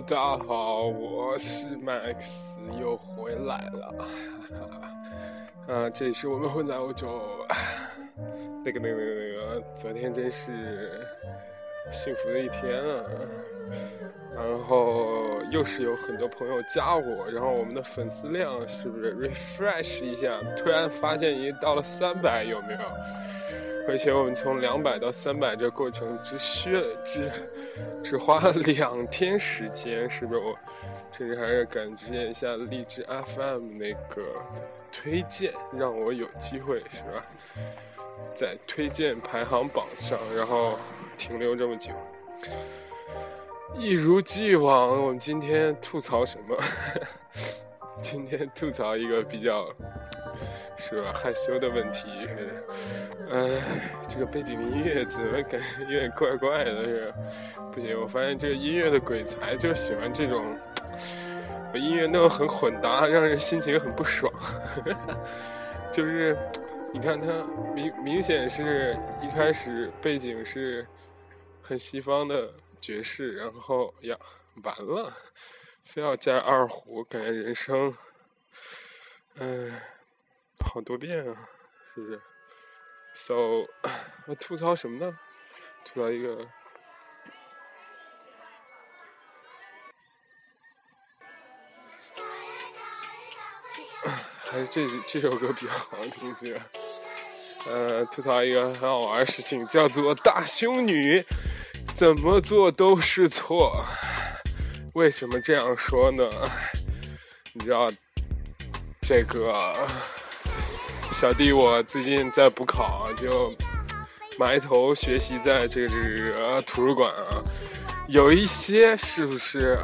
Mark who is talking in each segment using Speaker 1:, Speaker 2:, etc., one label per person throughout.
Speaker 1: 大家好，我是 Max，又回来了。啊，这里是我们混在欧洲。那个、那个、那个、那个，昨天真是幸福的一天啊！然后又是有很多朋友加我，然后我们的粉丝量是不是 refresh 一下？突然发现已经到了三百，有没有？而且我们从两百到三百这过程只需只只花了两天时间，是不是？我甚至还是感谢一下荔枝 FM 那个推荐，让我有机会，是吧？在推荐排行榜上，然后停留这么久。一如既往，我们今天吐槽什么？今天吐槽一个比较是吧害羞的问题是，嗯，这个背景音乐怎么感觉有点怪怪的？是不行，我发现这个音乐的鬼才就喜欢这种把音乐弄得很混搭，让人心情很不爽。就是。你看，它明明显是一开始背景是很西方的爵士，然后呀，完了，非要加二胡，感觉人生，嗯，好多变啊，是不是？So，我吐槽什么呢？吐槽一个。还是这这首歌比较好听些。呃，吐槽一个很好玩的事情，叫做大胸女怎么做都是错。为什么这样说呢？你知道，这个小弟我最近在补考，就埋头学习在这个这个图书馆啊，有一些是不是？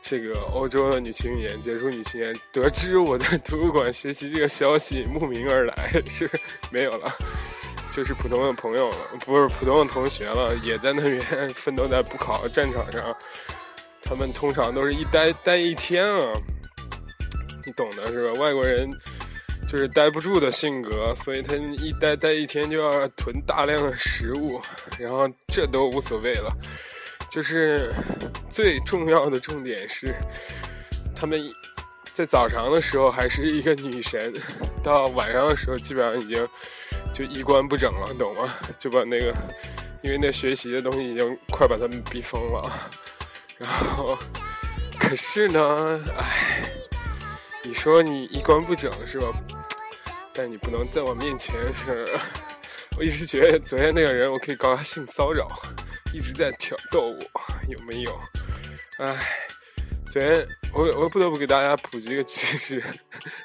Speaker 1: 这个欧洲的女青年，杰出女青年，得知我在图书馆学习这个消息，慕名而来，是没有了，就是普通的朋友了，不是普通的同学了，也在那边 奋斗在补考战场上。他们通常都是一待待一天啊，你懂的是吧？外国人就是待不住的性格，所以他一待待一天就要囤大量的食物，然后这都无所谓了。就是最重要的重点是，他们在早上的时候还是一个女神，到晚上的时候基本上已经就衣冠不整了，懂吗？就把那个，因为那学习的东西已经快把他们逼疯了。然后，可是呢，唉，你说你衣冠不整是吧？但你不能在我面前是。我一直觉得昨天那个人，我可以告他性骚扰。一直在挑逗我，有没有？哎，昨天我我不得不给大家普及一个知识，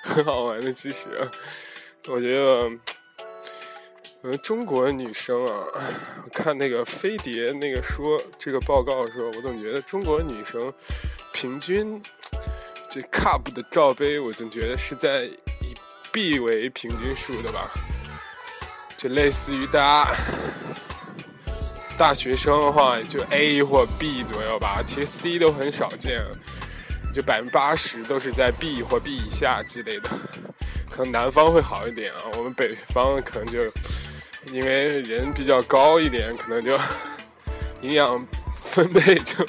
Speaker 1: 很好玩的知识。我觉得，呃，中国女生啊，我看那个飞碟那个说这个报告的时候，我总觉得中国女生平均这 cup 的罩杯，我总觉得是在 B 为平均数的吧，就类似于大家。大学生的话就 A 或 B 左右吧，其实 C 都很少见，就百分之八十都是在 B 或 B 以下之类的。可能南方会好一点啊，我们北方可能就因为人比较高一点，可能就营养分配就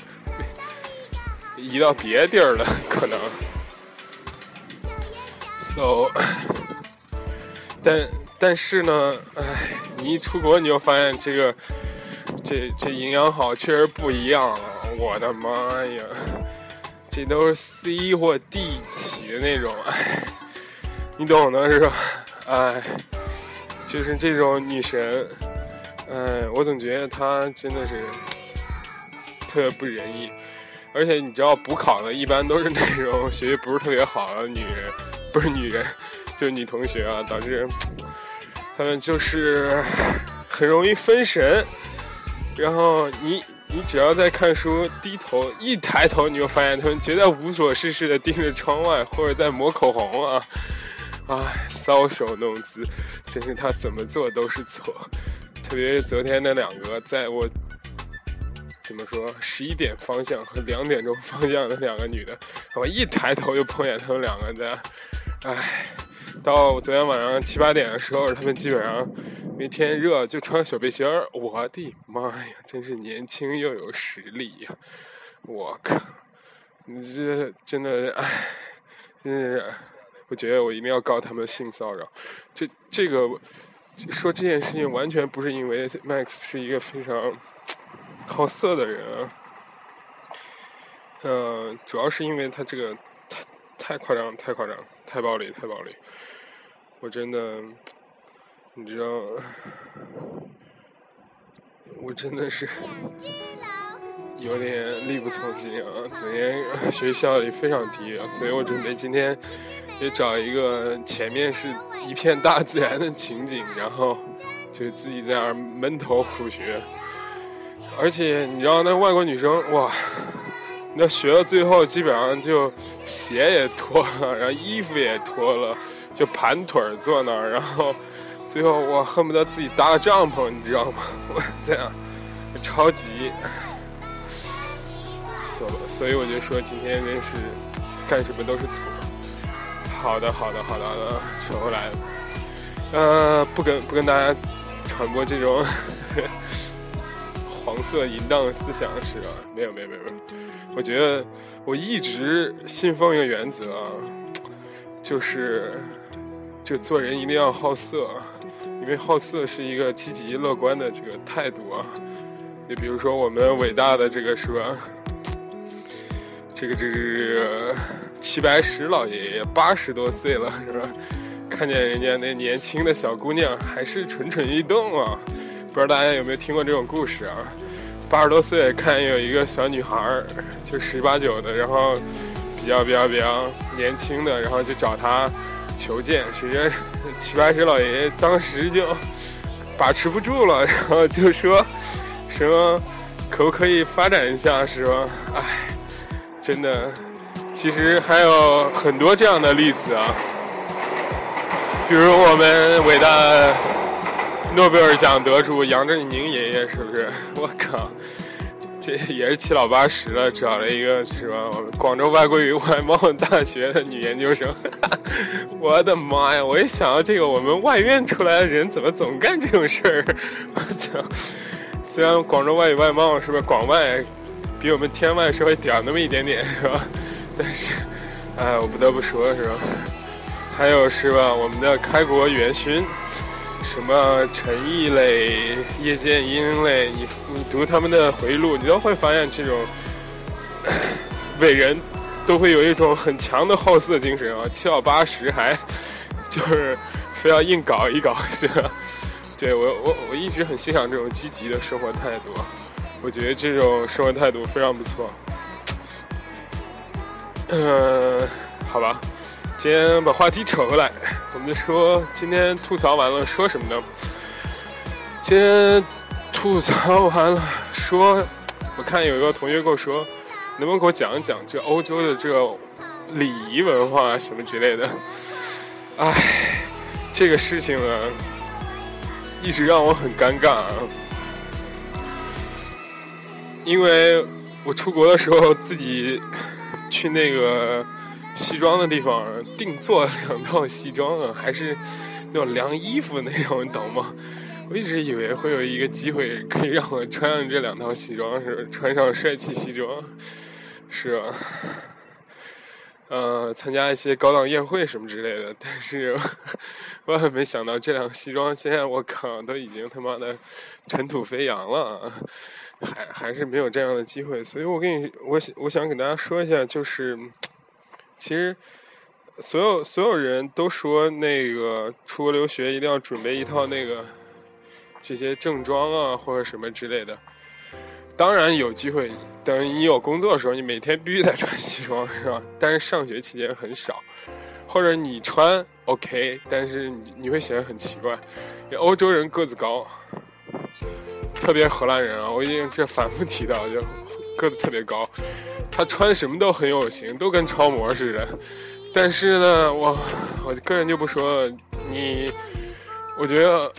Speaker 1: 移到别地儿了，可能。So，但但是呢，唉，你一出国你就发现这个。这这营养好确实不一样啊！我的妈呀，这都是 C 或 D 起的那种，哎，你懂的是吧？哎，就是这种女神，哎，我总觉得她真的是特别不仁义。而且你知道补考的一般都是那种学习不是特别好的女人，不是女人，就是女同学啊，导致他们就是很容易分神。然后你你只要在看书，低头一抬头，你就发现他们绝对无所事事的盯着窗外，或者在抹口红啊，唉，搔首弄姿，真是他怎么做都是错。特别是昨天那两个，在我怎么说十一点方向和两点钟方向的两个女的，我一抬头就碰见他们两个在，唉。到昨天晚上七八点的时候，他们基本上因为天热就穿小背心儿。我的妈呀，真是年轻又有实力呀！我靠，你这真的，哎，真是，我觉得我一定要告他们性骚扰。这这个说这件事情完全不是因为 Max 是一个非常好色的人啊，嗯，主要是因为他这个太夸张了，太夸张，太暴力，太暴力。我真的，你知道，我真的是有点力不从心啊！昨天学习率非常低，所以我准备今天也找一个前面是一片大自然的情景，然后就自己在那儿闷头苦学。而且你知道，那外国女生哇，那学到最后基本上就鞋也脱了，然后衣服也脱了。就盘腿坐那儿，然后最后我恨不得自己搭个帐篷，你知道吗？我这样超级，所所以我就说今天真是干什么都是错。好的，好的，好的，好的，扯回来了。呃，不跟不跟大家传播这种黄色淫荡思想是吧？没有，没有，没有，没有。我觉得我一直信奉一个原则啊，就是。就做人一定要好色，因为好色是一个积极乐观的这个态度啊。就比如说我们伟大的这个是吧？这个这个齐白石老爷爷八十多岁了是吧？看见人家那年轻的小姑娘还是蠢蠢欲动啊！不知道大家有没有听过这种故事啊？八十多岁看有一个小女孩就十八九的，然后比较比较比较年轻的，然后就找他。求见，其实齐白石老爷爷当时就把持不住了，然后就说什么可不可以发展一下，是吧？哎，真的，其实还有很多这样的例子啊，比如我们伟大诺贝尔奖得主杨振宁爷爷，是不是？我靠！这也是七老八十了，找了一个是吧？广州外国语外贸大学的女研究生。我的妈呀！我一想到这个，我们外院出来的人怎么总干这种事儿？我操！虽然广州外语外贸是不是广外比我们天外稍微屌那么一点点是吧？但是，哎，我不得不说，是吧？还有是吧？我们的开国元勋。什么陈毅类、叶剑英类，你你读他们的回忆录，你都会发现这种伟人都会有一种很强的好色精神啊，七老八十还就是非要硬搞一搞，是吧？对我我我一直很欣赏这种积极的生活态度，我觉得这种生活态度非常不错。嗯，好吧。先把话题扯回来，我们就说今天吐槽完了说什么呢？今天吐槽完了说，我看有一个同学跟我说，能不能给我讲一讲这欧洲的这个礼仪文化什么之类的？哎，这个事情呢，一直让我很尴尬啊，因为我出国的时候自己去那个。西装的地方定做两套西装啊，还是那种量衣服那种，你懂吗？我一直以为会有一个机会可以让我穿上这两套西装，是穿上帅气西装，是啊，呃，参加一些高档宴会什么之类的。但是，万万没想到这两个西装现在我靠都已经他妈的尘土飞扬了，还还是没有这样的机会。所以我跟你，我我想给大家说一下，就是。其实，所有所有人都说那个出国留学一定要准备一套那个这些正装啊，或者什么之类的。当然有机会，等你有工作的时候，你每天必须得穿西装，是吧？但是上学期间很少，或者你穿 OK，但是你你会显得很奇怪。欧洲人个子高，特别荷兰人啊，我已经这反复提到，就个子特别高。他穿什么都很有型，都跟超模似的。但是呢，我我个人就不说你，我觉得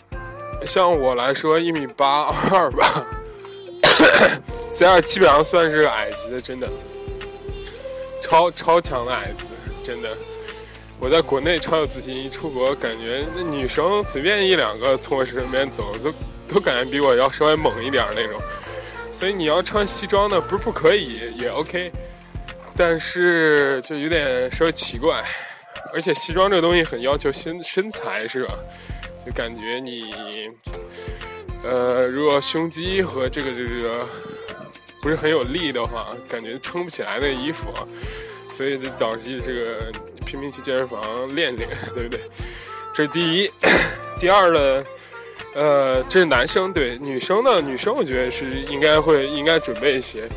Speaker 1: 像我来说，一米八二吧，这样基本上算是矮子，真的，超超强的矮子，真的。我在国内超有自信，一出国感觉那女生随便一两个从我身边走，都都感觉比我要稍微猛一点那种。所以你要穿西装呢，不是不可以，也 OK，但是就有点稍微奇怪，而且西装这个东西很要求身身材，是吧？就感觉你，呃，如果胸肌和这个这个不是很有力的话，感觉撑不起来那衣服，所以就导致这个拼命去健身房练练，对不对？这是第一，第二呢，呃，这是男生对女生呢，女生我觉得是应该会应该准备一些，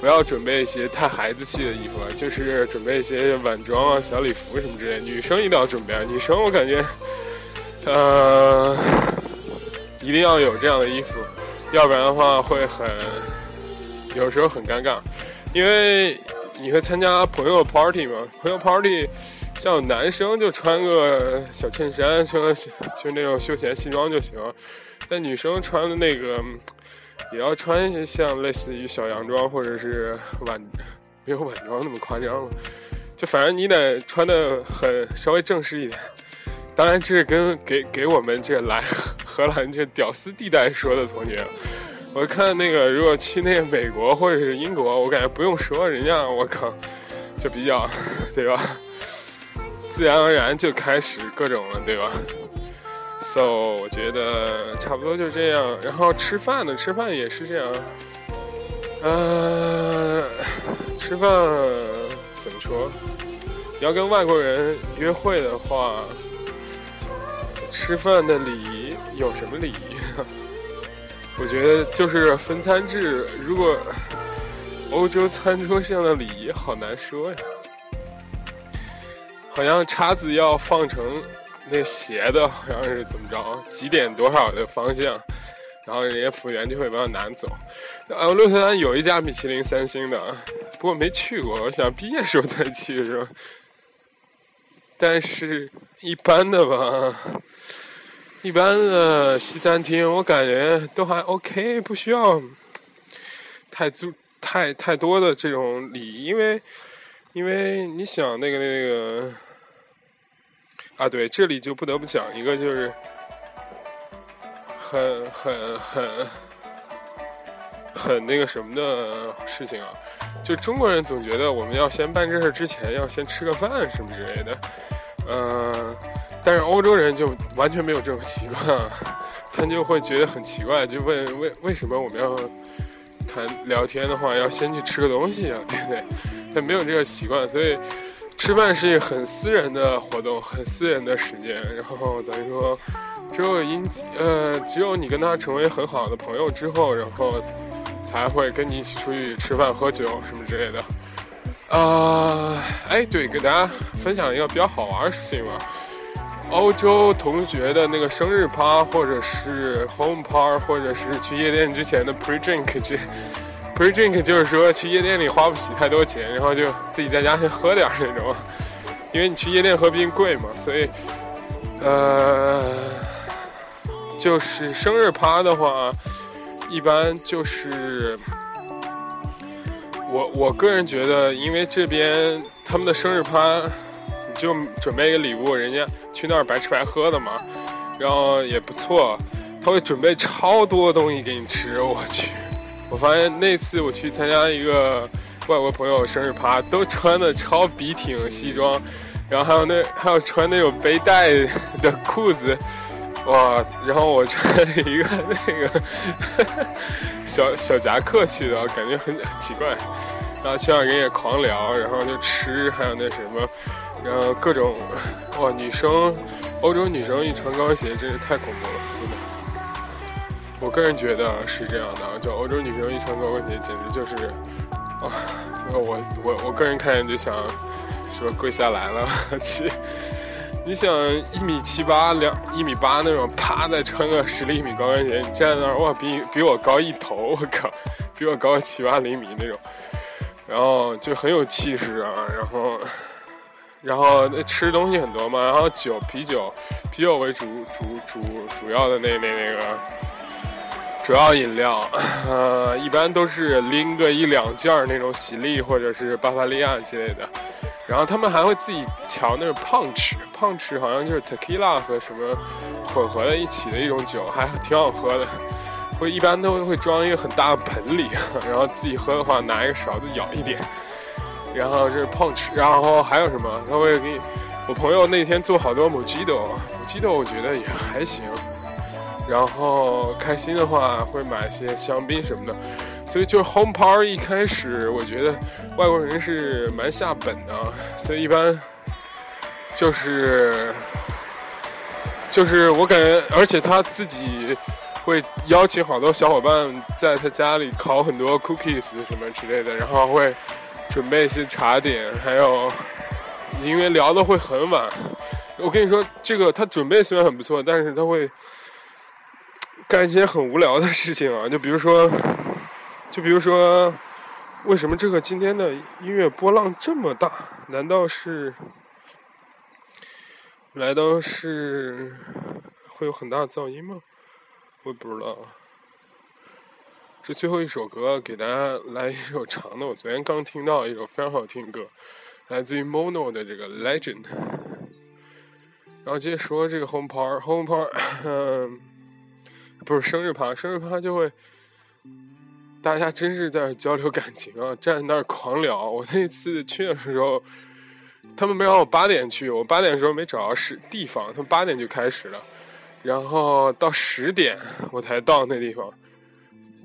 Speaker 1: 不要准备一些太孩子气的衣服了，就是准备一些晚装啊、小礼服什么之类。女生一定要准备啊，女生我感觉。呃，一定要有这样的衣服，要不然的话会很，有时候很尴尬，因为你会参加朋友 party 嘛，朋友 party，像男生就穿个小衬衫，穿个就那种休闲西装就行，但女生穿的那个也要穿一些像类似于小洋装或者是晚，没有晚装那么夸张了，就反正你得穿的很稍微正式一点。当然，这是跟给给我们这来荷兰这屌丝地带说的同学。我看那个，如果去那个美国或者是英国，我感觉不用说，人家我靠，就比较，对吧？自然而然就开始各种了，对吧？So，我觉得差不多就这样。然后吃饭呢，吃饭也是这样。呃，吃饭怎么说？要跟外国人约会的话。吃饭的礼仪有什么礼仪？我觉得就是分餐制。如果欧洲餐桌上的礼仪好难说呀，好像叉子要放成那斜的，好像是怎么着？几点多少的方向，然后人家服务员就会把它拿走。呃，鹿特丹有一家米其林三星的，不过没去过，我想毕业时候再去，是吧？但是一般的吧，一般的西餐厅我感觉都还 OK，不需要太注太太多的这种礼仪，因为因为你想那个那个啊，对，这里就不得不讲一个，就是很很很很那个什么的事情啊，就中国人总觉得我们要先办这事之前要先吃个饭什么之类的。嗯，但是欧洲人就完全没有这种习惯，他就会觉得很奇怪，就问为为什么我们要谈聊天的话要先去吃个东西啊，对不对？他没有这个习惯，所以吃饭是一个很私人的活动，很私人的时间。然后等于说，只有因呃，只有你跟他成为很好的朋友之后，然后才会跟你一起出去吃饭喝酒什么之类的。啊，哎，对，给大家分享一个比较好玩的事情吧。欧洲同学的那个生日趴，或者是 home part 或者是去夜店之前的 pre drink，这 pre drink 就是说去夜店里花不起太多钱，然后就自己在家先喝点那种。因为你去夜店喝毕竟贵嘛，所以，呃，就是生日趴的话，一般就是。我我个人觉得，因为这边他们的生日趴，就准备一个礼物，人家去那儿白吃白喝的嘛，然后也不错，他会准备超多东西给你吃。我去，我发现那次我去参加一个外国朋友生日趴，都穿的超笔挺西装，然后还有那还有穿那种背带的裤子，哇！然后我穿一个那个。小小夹克去的，感觉很很奇怪。然后去那儿人也狂聊，然后就吃，还有那什么，然后各种 哇，女生，欧洲女生一穿高跟鞋真是太恐怖了，真的。我个人觉得是这样的，就欧洲女生一穿高跟鞋，简直就是啊，我我我个人看见就想说跪下来了，去。你想一米七八两一米八那种，啪再穿个十厘米高跟鞋，你站在那儿哇，比比我高一头，我靠，比我高七八厘米那种，然后就很有气势啊，然后，然后那吃东西很多嘛，然后酒啤酒，啤酒为主主主主要的那那那个主要饮料，呃，一般都是拎个一两件儿那种喜力或者是巴伐利亚之类的。然后他们还会自己调那种 punch，punch 好像就是 tequila 和什么混合在一起的一种酒，还挺好喝的。会一般都会装一个很大的盆里，然后自己喝的话拿一个勺子舀一点，然后这是 punch，然后还有什么？他会给我朋友那天做好多 mojito，mojito 我觉得也还行。然后开心的话会买些香槟什么的，所以就是 home party 一开始我觉得外国人是蛮下本的，所以一般就是就是我感觉，而且他自己。会邀请好多小伙伴在他家里烤很多 cookies 什么之类的，然后会准备一些茶点，还有因为聊的会很晚。我跟你说，这个他准备虽然很不错，但是他会干一些很无聊的事情啊，就比如说，就比如说，为什么这个今天的音乐波浪这么大？难道是？难道是会有很大的噪音吗？我也不知道，这最后一首歌给大家来一首长的。我昨天刚听到一首非常好听的歌，来自于 Mono 的这个 Legend。然后接着说这个 Home part home Party，不是生日趴，生日趴就会，大家真是在交流感情啊，站在那儿狂聊。我那次去的时候，他们没让我八点去，我八点的时候没找到是地方，他们八点就开始了。然后到十点我才到那地方，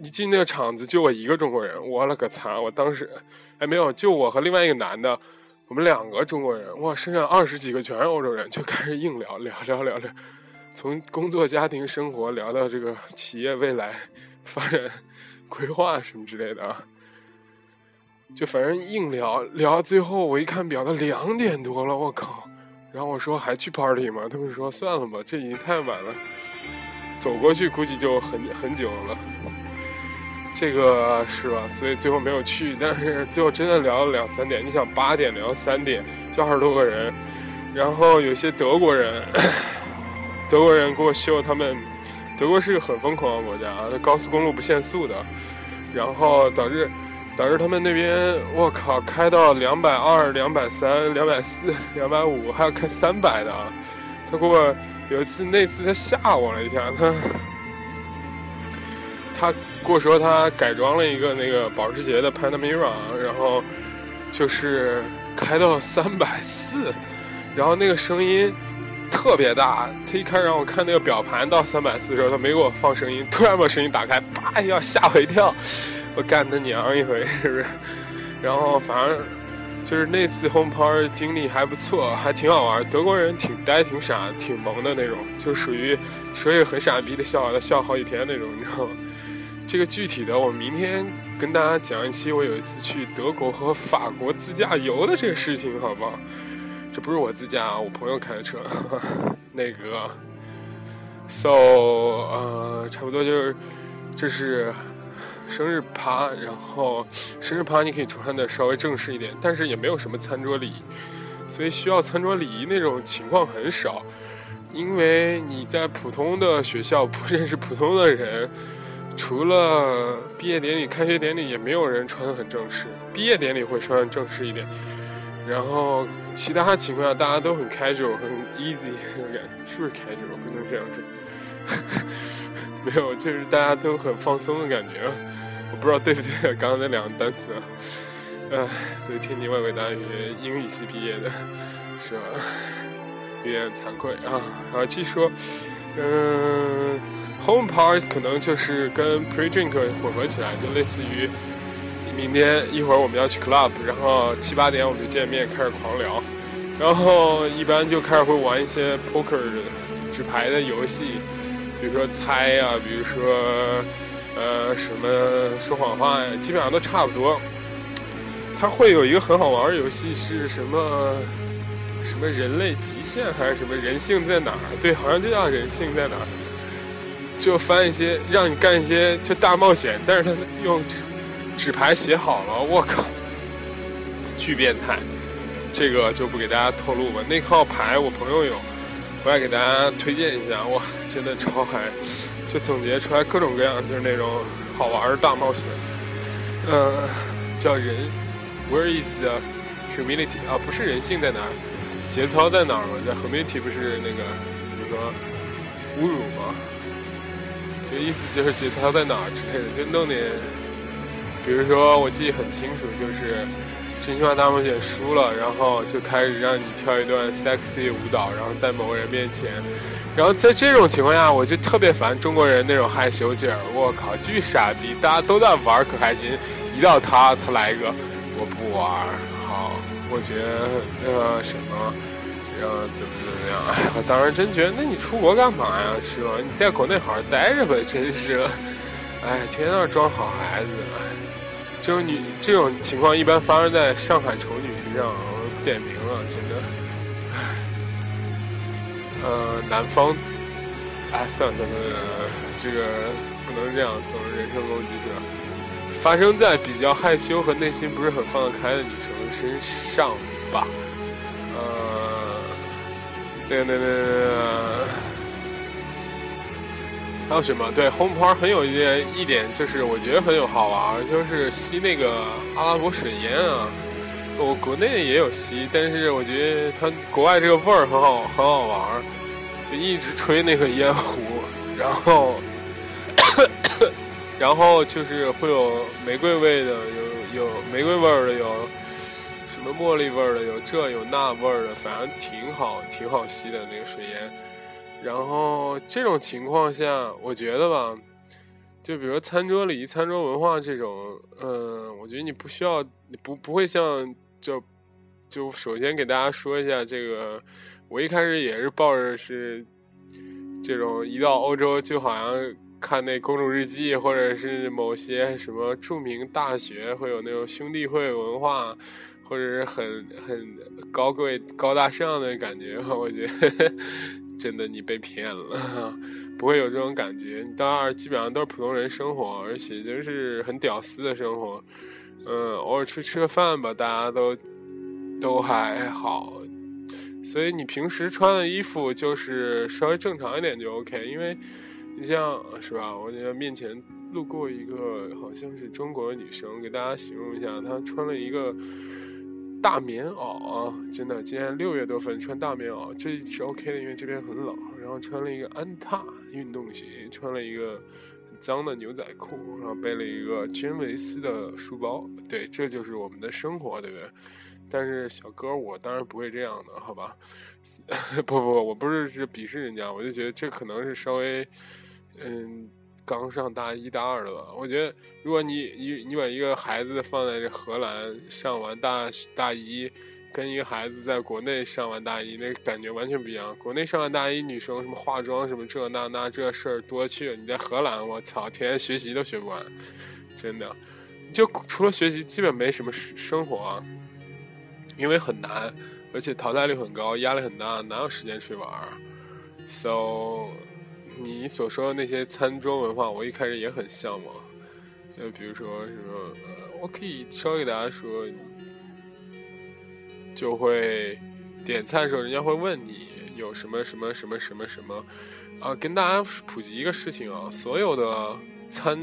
Speaker 1: 一进那个场子就我一个中国人，我了个擦！我当时，哎没有，就我和另外一个男的，我们两个中国人，哇，剩下二十几个全是欧洲人，就开始硬聊聊聊聊聊，从工作、家庭、生活聊到这个企业未来发展规划什么之类的啊，就反正硬聊聊，最后我一看表，都两点多了，我靠！然后我说还去 party 吗？他们说算了吧，这已经太晚了，走过去估计就很很久了。这个是吧？所以最后没有去。但是最后真的聊了两三点。你想八点聊三点，就二十多个人，然后有些德国人，德国人给我秀他们，德国是个很疯狂的国家啊，高速公路不限速的，然后导致。导致他们那边，我靠，开到两百二、两百三、两百四、两百五，还要开三百的。他给我有一次，那次他吓我了一下，他他跟我说他改装了一个那个保时捷的 Panamera，然后就是开到三百四，然后那个声音特别大。他一开始让我看那个表盘到三百四的时候，他没给我放声音，突然把声音打开，叭一下吓我一跳。我干他娘一回，是不是？然后反正就是那次 home party 经历还不错，还挺好玩。德国人挺呆、挺傻、挺萌的那种，就属于说一个很傻逼的笑，他笑好几天那种，你知道吗？这个具体的，我明天跟大家讲一期我有一次去德国和法国自驾游的这个事情，好不好？这不是我自驾，我朋友开的车。那个，so 呃，差不多就是这是。生日趴，然后生日趴你可以穿的稍微正式一点，但是也没有什么餐桌礼仪，所以需要餐桌礼仪那种情况很少。因为你在普通的学校不认识普通的人，除了毕业典礼、开学典礼，也没有人穿的很正式。毕业典礼会穿的正式一点，然后其他情况下大家都很 casual、很 easy 那种感觉，是不是 casual？不能这样说。没有，就是大家都很放松的感觉，我不知道对不对。刚刚那两个单词，唉，作为天津外国大学英语系毕业的，是吧？有点惭愧啊。然后继续说，嗯，home part 可能就是跟 pre drink 混合起来，就类似于明天一会儿我们要去 club，然后七八点我们就见面开始狂聊，然后一般就开始会玩一些 poker 纸牌的游戏。比如说猜呀，比如说，呃，什么说谎话呀，基本上都差不多。它会有一个很好玩的游戏，是什么？什么人类极限还是什么人性在哪儿？对，好像就叫人性在哪儿。就翻一些，让你干一些就大冒险，但是他用纸牌写好了，我靠，巨变态！这个就不给大家透露吧。那套牌我朋友有。回来给大家推荐一下，哇，真的超嗨！就总结出来各种各样，就是那种好玩的大冒险。呃，叫人，Where is the humility？啊，不是人性在哪儿，节操在哪儿吗？这后面题不是那个怎么说侮辱吗？就意思就是节操在哪儿之类的，就弄点，比如说我记得很清楚，就是真心话大冒险输了，然后就开始让你跳一段 sexy 舞蹈，然后在某个人面前，然后在这种情况下，我就特别烦中国人那种害羞劲儿，我靠，巨傻逼，大家都在玩可开心，一到他，他来一个，我不玩，好，我觉得呃什么。然后怎么怎么样？我当时真觉得，那你出国干嘛呀？是吧？你在国内好好待着吧，真是。哎，天天那装好孩子。这种女这种情况一般发生在上海丑女身上，我点名了，真的。呃，南方，哎，算了算了算了，这个不能这样，总是人身攻击是吧？发生在比较害羞和内心不是很放得开的女生身上吧。呃对对对对，还有什么？对红牌很有一点一点，就是我觉得很有好玩，就是吸那个阿拉伯水烟啊。我国内也有吸，但是我觉得它国外这个味儿很好，很好玩，就一直吹那个烟壶，然后然后就是会有玫瑰味的，有有玫瑰味儿的，有什么。茉莉味儿的有这有那味儿的，反正挺好，挺好吸的那个水烟。然后这种情况下，我觉得吧，就比如餐桌礼仪、餐桌文化这种，嗯，我觉得你不需要，你不不会像就就首先给大家说一下这个，我一开始也是抱着是这种一到欧洲就好像看那公主日记，或者是某些什么著名大学会有那种兄弟会文化。或者是很很高贵、高大上的感觉，我觉得 真的你被骗了，不会有这种感觉。你到那儿基本上都是普通人生活，而且就是很屌丝的生活。嗯，偶尔出去吃个饭吧，大家都都还好。所以你平时穿的衣服就是稍微正常一点就 OK。因为你像是吧？我觉得面前路过一个好像是中国的女生，给大家形容一下，她穿了一个。大棉袄啊，真的，今年六月多份穿大棉袄，这是 OK 的，因为这边很冷。然后穿了一个安踏运动鞋，穿了一个很脏的牛仔裤，然后背了一个真维斯的书包。对，这就是我们的生活，对不对？但是小哥，我当然不会这样的，好吧？不不，我不是是鄙视人家，我就觉得这可能是稍微，嗯。刚上大一、大二的吧？我觉得，如果你你你把一个孩子放在这荷兰上完大大一，跟一个孩子在国内上完大一，那感觉完全不一样。国内上完大一，女生什么化妆什么这那那这事儿多去。你在荷兰，我操，天天学习都学不完，真的。就除了学习，基本没什么生活，因为很难，而且淘汰率很高，压力很大，哪有时间去玩？So。你所说的那些餐桌文化，我一开始也很向往。呃比如说什么，呃，我可以稍微给大家说，就会点菜的时候，人家会问你有什么什么什么什么什么，啊，跟大家普及一个事情啊，所有的餐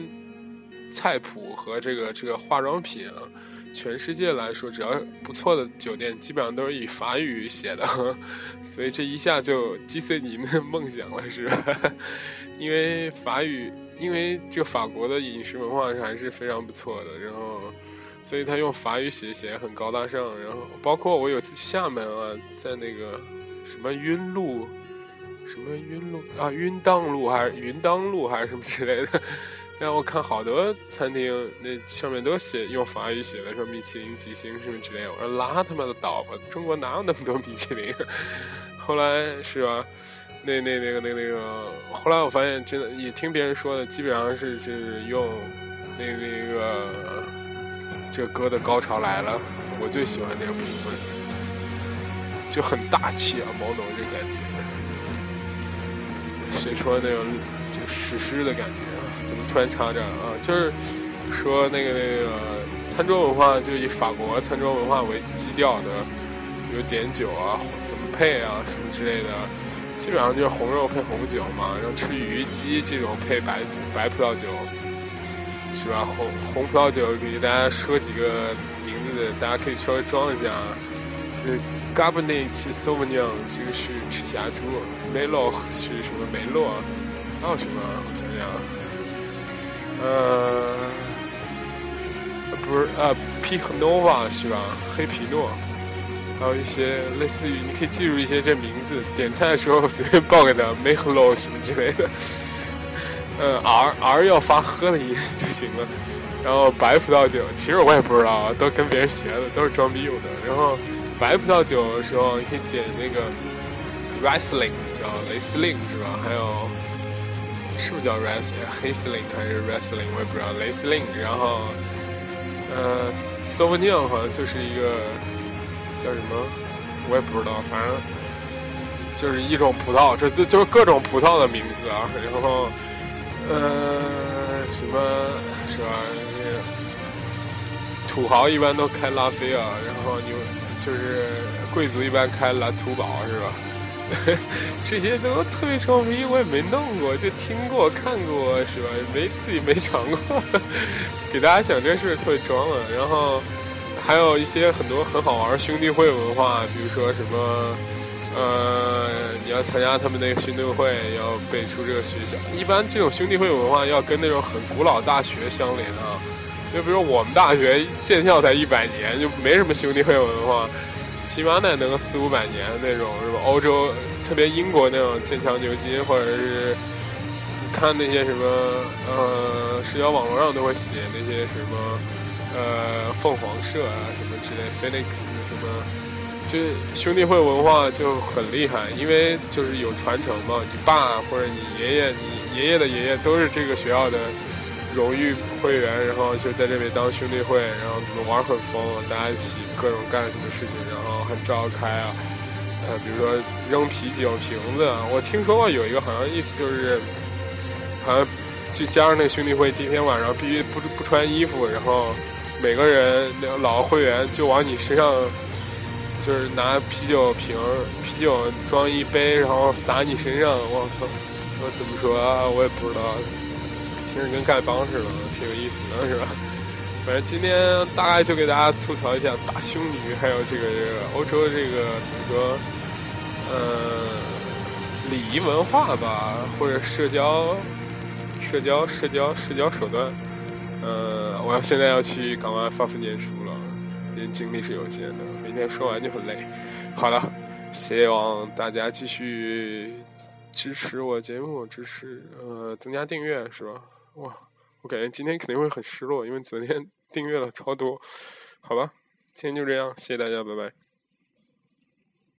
Speaker 1: 菜谱和这个这个化妆品啊。全世界来说，只要不错的酒店，基本上都是以法语写的，所以这一下就击碎你们的梦想了，是吧？因为法语，因为这个法国的饮食文化还是非常不错的，然后，所以他用法语写写很高大上。然后，包括我有次去厦门啊，在那个什么晕路，什么晕路啊，晕当路还是云当路还是什么之类的。然后我看好多餐厅，那上面都写用法语写的，说米其林几星什么之类的。我说拉他妈的倒吧，中国哪有那么多米其林？后来是吧？那那那个那那个，后来我发现真的也听别人说的，基本上是是用那那个这歌的高潮来了，我最喜欢这个部分，就很大气啊，毛农这感觉，写出了那种就史诗的感觉啊。怎么突然插这啊？就是说那个那个餐桌文化，就以法国餐桌文化为基调的，比如点酒啊，怎么配啊，什么之类的，基本上就是红肉配红酒嘛。然后吃鱼鸡这种配白白葡萄酒，是吧？红红葡萄酒给大家说几个名字，大家可以稍微装一下。呃，Cabernet Sauvignon 这个是赤霞珠，梅洛是什么梅洛？还有什么？我想想，呃，不是呃，P 和 Nova 是吧？黑皮诺，还有一些类似于，你可以记住一些这名字，点菜的时候随便报给他 m a k e Low 什么之类的。呃，R R 要发喝的音就行了。然后白葡萄酒，其实我也不知道，都跟别人学的，都是装逼用的。然后白葡萄酒的时候，你可以点那个 Riesling，叫雷司令是吧？还有是不是叫 Ries 黑司令还是 Riesling？我也不知道雷司令。然后呃，Sauvignon 好像就是一个叫什么，我也不知道，反正就是一种葡萄，这这就是各种葡萄的名字啊。然后呃，什么是吧？土豪一般都开拉菲啊，然后你就是贵族一般开蓝图堡是吧？这些都特别装逼，我也没弄过，就听过看过是吧？没自己没尝过，给大家讲这事特别装啊。然后还有一些很多很好玩兄弟会文化，比如说什么，参加他们那个兄弟会，要背出这个学校。一般这种兄弟会文化要跟那种很古老大学相连啊。就比如我们大学建校才一百年，就没什么兄弟会文化，起码得能个四五百年那种，是吧？欧洲特别英国那种剑桥牛津，或者是看那些什么呃社交网络上都会写那些什么呃凤凰社啊什么之类，Phoenix 什么，就兄弟会文化就很厉害，因为就是有传承嘛，你爸或者你爷爷，你爷爷的爷爷都是这个学校的。荣誉会员，然后就在这里当兄弟会，然后怎么玩很疯，大家一起各种干什么事情，然后很召开啊，呃，比如说扔啤酒瓶子，我听说过有一个好像意思就是，好像就加上那个兄弟会，第一天晚上必须不不穿衣服，然后每个人老会员就往你身上，就是拿啤酒瓶啤酒装一杯，然后洒你身上，我靠，我怎么说啊？我也不知道。听着跟丐帮似的，挺有意思的，是吧？反正今天大概就给大家吐槽一下大胸女，还有这个这个欧洲这个怎么说？呃，礼仪文化吧，或者社交、社交、社交、社交手段。呃，我要现在要去港湾发福念书了，因为精力是有限的，每天说完就很累。好了，希望大家继续支持我节目，支持呃增加订阅，是吧？哇，我感觉今天肯定会很失落，因为昨天订阅了超多。好吧，今天就这样，谢谢大家，拜拜。